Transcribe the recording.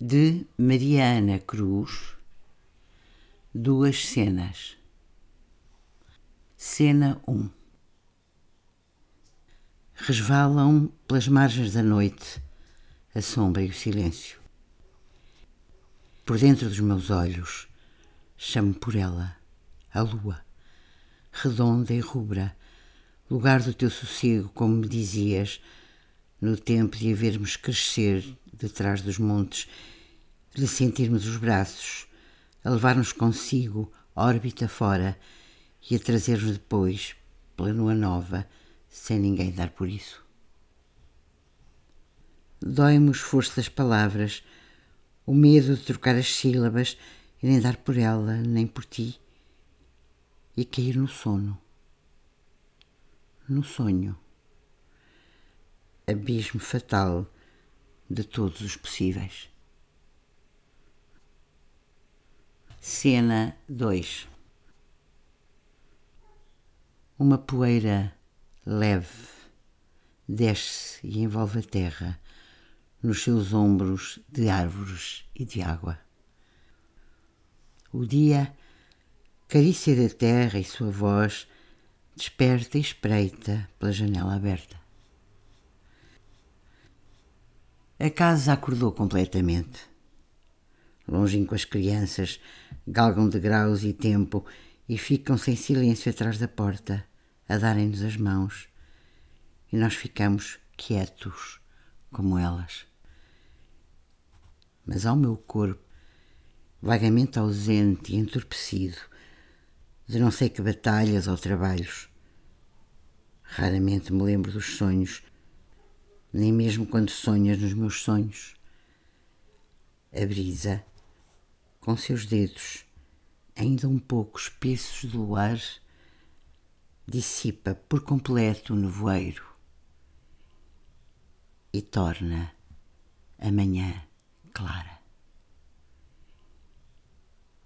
de Mariana Cruz, duas cenas. Cena 1 Resvalam pelas margens da noite a sombra e o silêncio. Por dentro dos meus olhos, chamo por ela, a lua, redonda e rubra, lugar do teu sossego, como me dizias, no tempo de a vermos crescer detrás dos montes, de sentirmos os braços, a levar-nos consigo, órbita fora, e a trazer-nos depois, pela lua nova, sem ninguém dar por isso. Dói-me o esforço das palavras, o medo de trocar as sílabas e nem dar por ela, nem por ti, e cair no sono. No sonho. Abismo fatal de todos os possíveis. Cena 2 Uma poeira leve desce e envolve a terra nos seus ombros de árvores e de água. O dia, carícia da terra e sua voz, desperta e espreita pela janela aberta. A casa acordou completamente. Longínquas crianças galgam de graus e tempo e ficam sem silêncio atrás da porta, a darem-nos as mãos. E nós ficamos quietos, como elas. Mas ao meu corpo, vagamente ausente e entorpecido, de não sei que batalhas ou trabalhos. Raramente me lembro dos sonhos nem mesmo quando sonhas nos meus sonhos. A brisa, com seus dedos ainda um pouco espessos do luar, dissipa por completo o nevoeiro e torna a manhã clara.